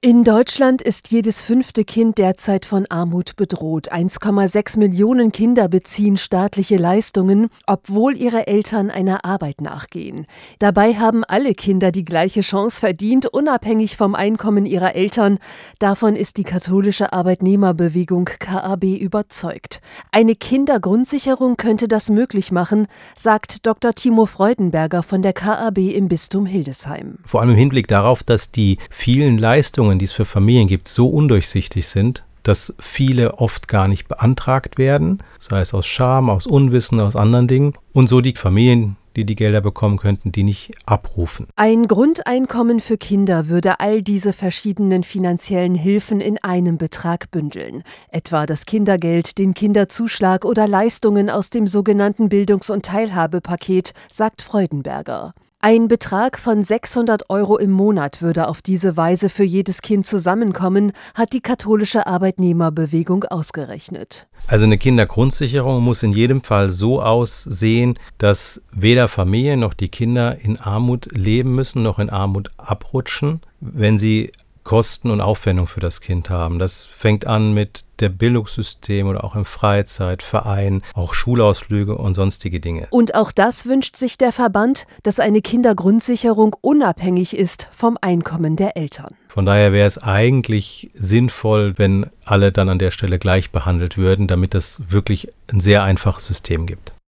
In Deutschland ist jedes fünfte Kind derzeit von Armut bedroht. 1,6 Millionen Kinder beziehen staatliche Leistungen, obwohl ihre Eltern einer Arbeit nachgehen. Dabei haben alle Kinder die gleiche Chance verdient, unabhängig vom Einkommen ihrer Eltern. Davon ist die katholische Arbeitnehmerbewegung KAB überzeugt. Eine Kindergrundsicherung könnte das möglich machen, sagt Dr. Timo Freudenberger von der KAB im Bistum Hildesheim. Vor allem im Hinblick darauf, dass die vielen Leistungen Regelungen, die es für Familien gibt, so undurchsichtig sind, dass viele oft gar nicht beantragt werden, sei es aus Scham, aus Unwissen, aus anderen Dingen, und so die Familien, die die Gelder bekommen könnten, die nicht abrufen. Ein Grundeinkommen für Kinder würde all diese verschiedenen finanziellen Hilfen in einem Betrag bündeln, etwa das Kindergeld, den Kinderzuschlag oder Leistungen aus dem sogenannten Bildungs- und Teilhabepaket, sagt Freudenberger. Ein Betrag von 600 Euro im Monat würde auf diese Weise für jedes Kind zusammenkommen, hat die katholische Arbeitnehmerbewegung ausgerechnet. Also eine Kindergrundsicherung muss in jedem Fall so aussehen, dass weder Familie noch die Kinder in Armut leben müssen, noch in Armut abrutschen, wenn sie Kosten und Aufwendung für das Kind haben. Das fängt an mit der Bildungssystem oder auch im Freizeitverein, auch Schulausflüge und sonstige Dinge. Und auch das wünscht sich der Verband, dass eine Kindergrundsicherung unabhängig ist vom Einkommen der Eltern. Von daher wäre es eigentlich sinnvoll, wenn alle dann an der Stelle gleich behandelt würden, damit es wirklich ein sehr einfaches System gibt.